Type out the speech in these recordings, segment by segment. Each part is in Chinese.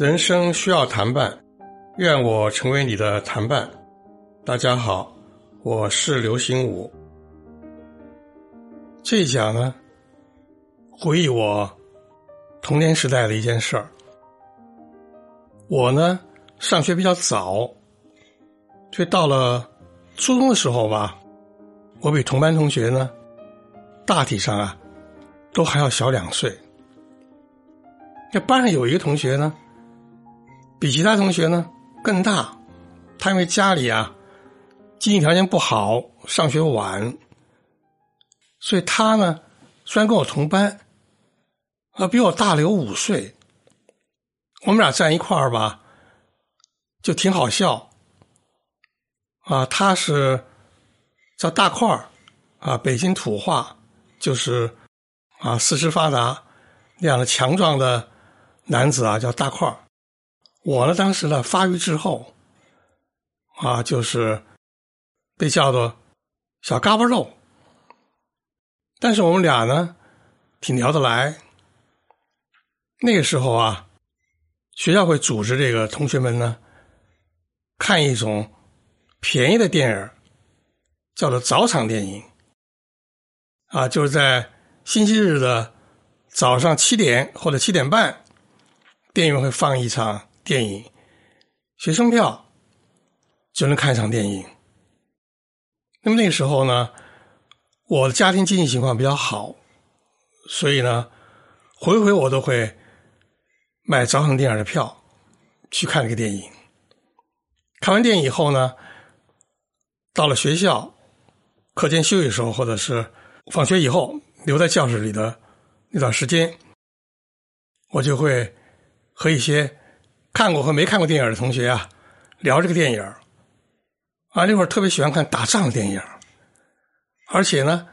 人生需要谈伴，愿我成为你的谈伴。大家好，我是刘心武。这一讲呢，回忆我童年时代的一件事儿。我呢，上学比较早，就到了初中的时候吧，我比同班同学呢，大体上啊，都还要小两岁。这班上有一个同学呢。比其他同学呢更大，他因为家里啊经济条件不好，上学晚，所以他呢虽然跟我同班，啊比我大了有五岁，我们俩站一块儿吧，就挺好笑，啊他是叫大块儿，啊北京土话就是啊四肢发达那样的强壮的男子啊叫大块儿。我呢，当时呢发育之后，啊，就是被叫做小嘎巴肉。但是我们俩呢，挺聊得来。那个时候啊，学校会组织这个同学们呢，看一种便宜的电影，叫做早场电影。啊，就是在星期日的早上七点或者七点半，电影院会放一场。电影，学生票就能看一场电影。那么那个时候呢，我的家庭经济情况比较好，所以呢，回回我都会买早场电影的票去看这个电影。看完电影以后呢，到了学校课间休息时候，或者是放学以后留在教室里的那段时间，我就会和一些。看过和没看过电影的同学啊，聊这个电影啊，那会儿特别喜欢看打仗的电影而且呢，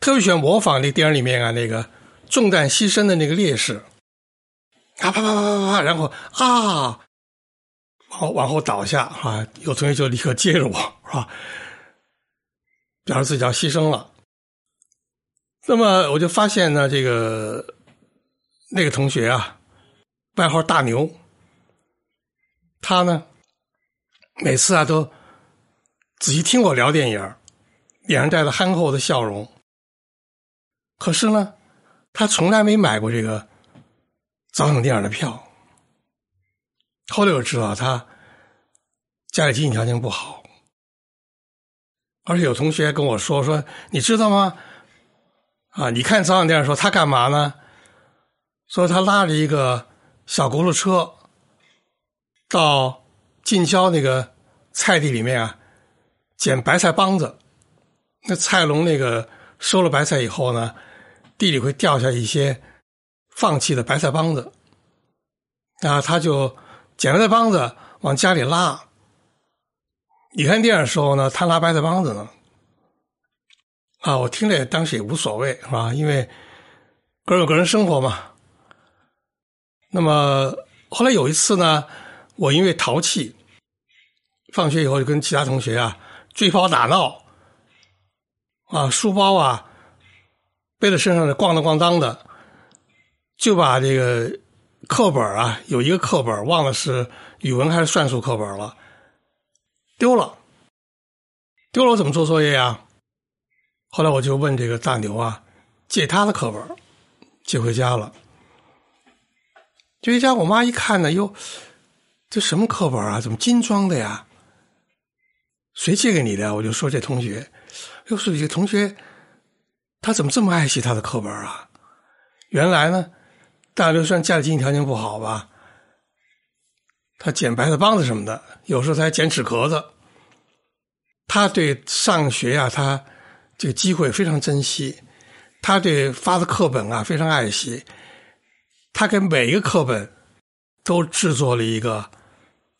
特别喜欢模仿那电影里面啊那个中弹牺牲的那个烈士，啊啪啪啪啪啪，然后啊，往往后倒下啊，有同学就立刻接着我是吧，表示自己要牺牲了。那么我就发现呢，这个那个同学啊，外号大牛。他呢，每次啊都仔细听我聊电影，脸上带着憨厚的笑容。可是呢，他从来没买过这个早场电影的票。后来我知道他家里经济条件不好，而且有同学跟我说说，你知道吗？啊，你看早场电影时候他干嘛呢？说他拉着一个小轱辘车。到近郊那个菜地里面啊，捡白菜帮子。那菜农那个收了白菜以后呢，地里会掉下一些放弃的白菜帮子，啊，他就捡白菜帮子往家里拉。你看电影的时候呢，他拉白菜帮子呢，啊，我听着当时也无所谓，是吧？因为个人有个人生活嘛。那么后来有一次呢。我因为淘气，放学以后就跟其他同学啊追跑打闹，啊书包啊背在身上的咣当咣当的，就把这个课本啊有一个课本忘了是语文还是算术课本了，丢了，丢了我怎么做作业呀？后来我就问这个大牛啊借他的课本，借回家了，就回家我妈一看呢哟。这什么课本啊？怎么精装的呀？谁借给你的？我就说这同学，又说这同学，他怎么这么爱惜他的课本啊？原来呢，大刘算家里经济条件不好吧？他捡白菜帮子什么的，有时候他还捡纸壳子。他对上学啊，他这个机会非常珍惜。他对发的课本啊非常爱惜。他给每一个课本都制作了一个。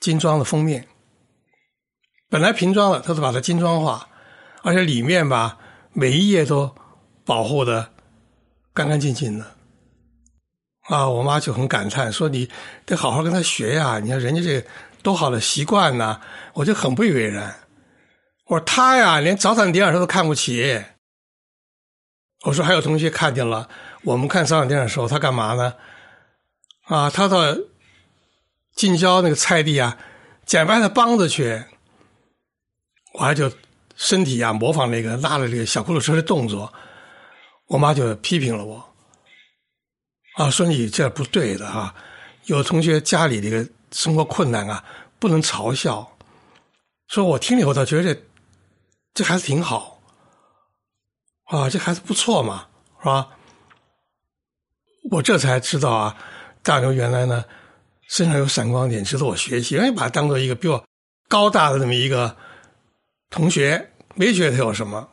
精装的封面，本来瓶装的，他都把它精装化，而且里面吧，每一页都保护的干干净净的。啊，我妈就很感叹说：“你得好好跟他学呀！你看人家这多好的习惯呐！”我就很不以为然。我说他呀，连早产电影他都看不起。我说还有同学看见了，我们看早产电影的时候，他干嘛呢？啊，他到近郊那个菜地啊，捡白菜帮子去。我还就身体啊模仿那个拉了这个小轱辘车的动作，我妈就批评了我，啊，说你这不对的啊，有同学家里这个生活困难啊，不能嘲笑。说我听了以后倒觉得这孩子挺好，啊，这孩子不错嘛，是吧？我这才知道啊，大牛原来呢身上有闪光点，值得我学习，哎，把他当做一个比我高大的这么一个。同学没觉得他有什么。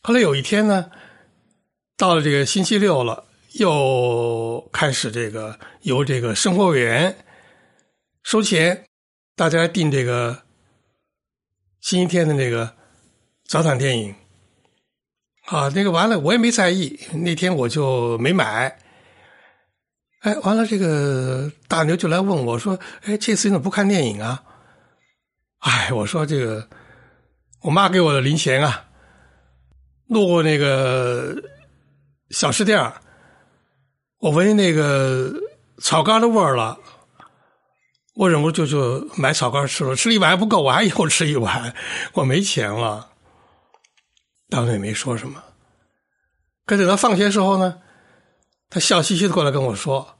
后来有一天呢，到了这个星期六了，又开始这个由这个生活委员收钱，大家订这个星期天的那个早场电影。啊，那个完了，我也没在意，那天我就没买。哎，完了，这个大牛就来问我说：“哎，这次你怎么不看电影啊？”哎，我说这个，我妈给我的零钱啊，路过那个小吃店我闻那个炒肝的味儿了，我忍不住就就买炒肝吃了，吃了一碗还不够，我还又吃一碗，我没钱了。当时也没说什么，可等到放学时候呢，他笑嘻嘻的过来跟我说：“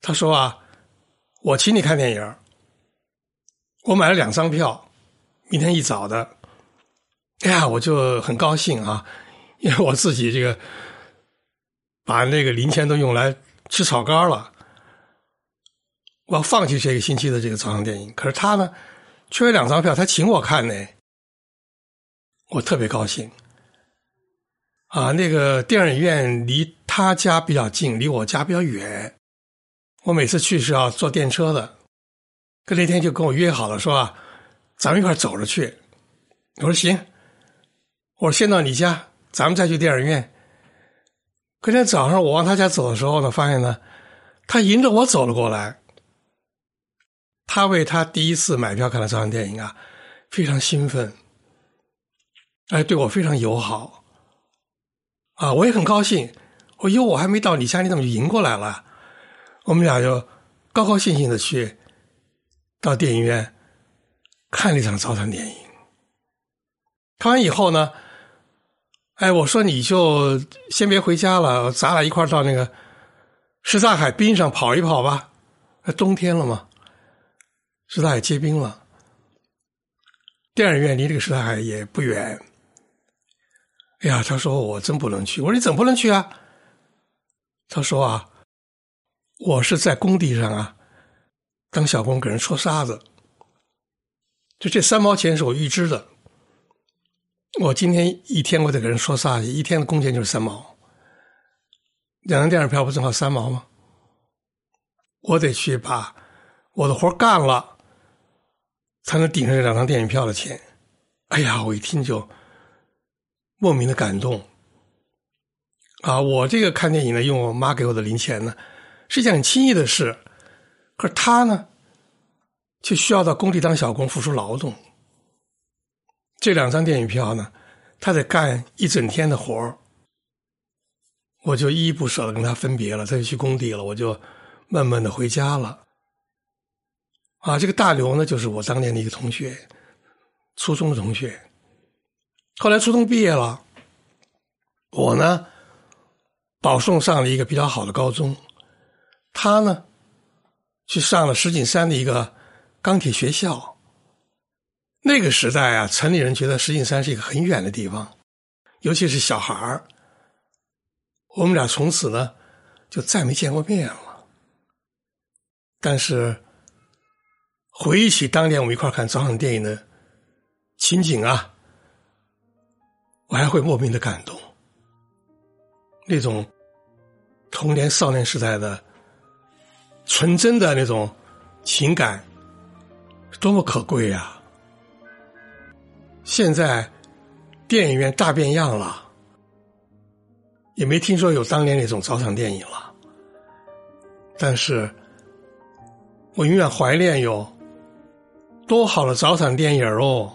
他说啊，我请你看电影。”我买了两张票，明天一早的。哎呀，我就很高兴啊，因为我自己这个把那个零钱都用来吃炒肝了，我要放弃这个星期的这个早上电影。可是他呢，缺了两张票，他请我看呢，我特别高兴。啊，那个电影院离他家比较近，离我家比较远，我每次去是要坐电车的。跟那天就跟我约好了，说啊咱们一块走着去。我说行，我说先到你家，咱们再去电影院。隔天早上我往他家走的时候呢，发现呢，他迎着我走了过来。他为他第一次买票看了这场电影啊，非常兴奋，哎，对我非常友好，啊，我也很高兴。我哟，我还没到你家，你怎么就迎过来了？我们俩就高高兴兴的去。到电影院看了一场早场电影，看完以后呢，哎，我说你就先别回家了，咱俩一块到那个什刹海滨上跑一跑吧。冬天了嘛，什刹海结冰了，电影院离这个什刹海也不远。哎呀，他说我真不能去。我说你怎么不能去啊？他说啊，我是在工地上啊。当小工给人戳沙子，就这三毛钱是我预支的。我今天一天我得给人说沙子，一天的工钱就是三毛。两张电影票不正好三毛吗？我得去把我的活干了，才能顶上这两张电影票的钱。哎呀，我一听就莫名的感动。啊，我这个看电影呢，用我妈给我的零钱呢，是一件很轻易的事。可是他呢，却需要到工地当小工，付出劳动。这两张电影票呢，他得干一整天的活儿，我就依依不舍的跟他分别了，他就去工地了，我就闷闷的回家了。啊，这个大刘呢，就是我当年的一个同学，初中的同学。后来初中毕业了，我呢，保送上了一个比较好的高中，他呢。去上了石景山的一个钢铁学校。那个时代啊，城里人觉得石景山是一个很远的地方，尤其是小孩儿。我们俩从此呢，就再没见过面了。但是回忆起当年我们一块看早场电影的情景啊，我还会莫名的感动。那种童年少年时代的。纯真的那种情感，多么可贵呀！现在电影院大变样了，也没听说有当年那种早场电影了。但是，我永远怀念哟，多好的早场电影哦！